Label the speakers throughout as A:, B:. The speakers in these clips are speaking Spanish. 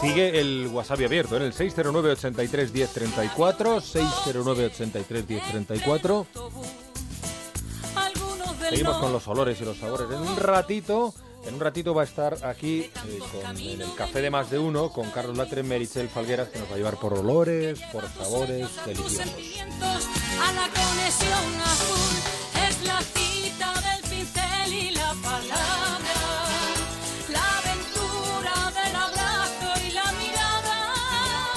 A: Sigue el WhatsApp abierto en el 609 83 1034 609 83 1034 Seguimos con los olores y los sabores. En un ratito, en un ratito va a estar aquí eh, con, en el café de más de uno con Carlos Latre, Merichel Falgueras, que nos va a llevar por olores, por sabores deliciosos.
B: A la conexión azul. Es la cita del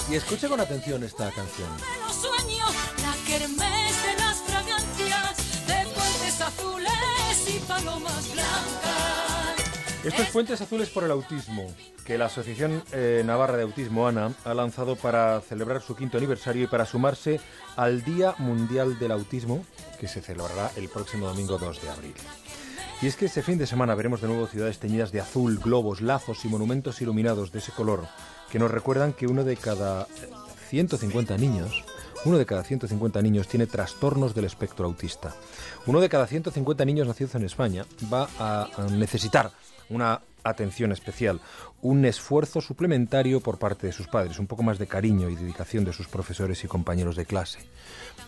B: Y
A: escuche con atención esta canción.
B: Los sueños, la kermés de las fragancias, de puentes azules y palomas blancas.
A: Esto es Fuentes Azules por el Autismo, que la Asociación eh, Navarra de Autismo, ANA, ha lanzado para celebrar su quinto aniversario y para sumarse al Día Mundial del Autismo, que se celebrará el próximo domingo 2 de abril. Y es que este fin de semana veremos de nuevo ciudades teñidas de azul, globos, lazos y monumentos iluminados de ese color, que nos recuerdan que uno de cada 150 niños uno de cada 150 niños tiene trastornos del espectro autista. Uno de cada 150 niños nacidos en España va a a necesitar una atención especial, un esfuerzo suplementario por parte de sus padres, un poco más de cariño y dedicación de sus profesores y compañeros de clase.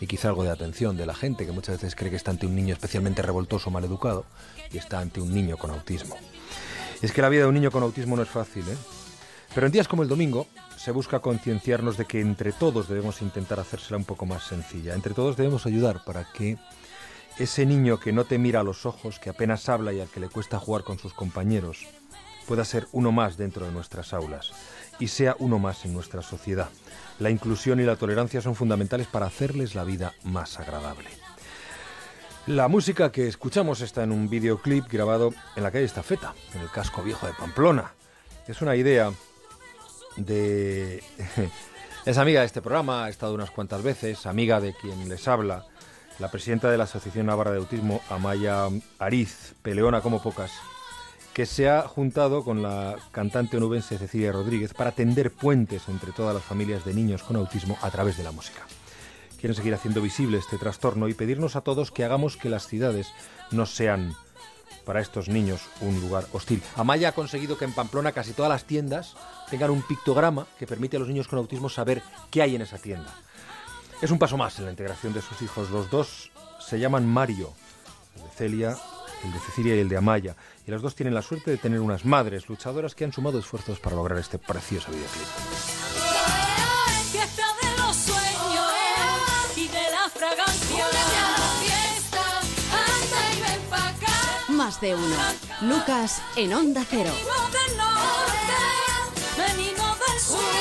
A: Y quizá algo de atención de la gente que muchas veces cree que está ante un niño especialmente revoltoso o maleducado y está ante un niño con autismo. Es que la vida de un niño con autismo no es fácil, ¿eh? Pero en días como el domingo se busca concienciarnos de que entre todos debemos intentar hacérsela un poco más sencilla. Entre todos debemos ayudar para que ese niño que no te mira a los ojos, que apenas habla y al que le cuesta jugar con sus compañeros, pueda ser uno más dentro de nuestras aulas y sea uno más en nuestra sociedad. La inclusión y la tolerancia son fundamentales para hacerles la vida más agradable. La música que escuchamos está en un videoclip grabado en la calle Estafeta, en el casco viejo de Pamplona. Es una idea de... Es amiga de este programa, ha estado unas cuantas veces, amiga de quien les habla, la presidenta de la Asociación Navarra de Autismo, Amaya Ariz, peleona como pocas, que se ha juntado con la cantante onubense Cecilia Rodríguez para tender puentes entre todas las familias de niños con autismo a través de la música. Quieren seguir haciendo visible este trastorno y pedirnos a todos que hagamos que las ciudades no sean para estos niños un lugar hostil. Amaya ha conseguido que en Pamplona casi todas las tiendas tengan un pictograma que permite a los niños con autismo saber qué hay en esa tienda. Es un paso más en la integración de sus hijos. Los dos se llaman Mario, de Celia, el de Cecilia y el de Amaya. Y los dos tienen la suerte de tener unas madres luchadoras que han sumado esfuerzos para lograr este precioso videoclip.
B: Fiesta de los sueños y de la fragancia. Fiesta, anda y ven pa' acá.
C: Más de uno. Lucas en Onda Cero.
B: Venimos del norte, venimos del sur.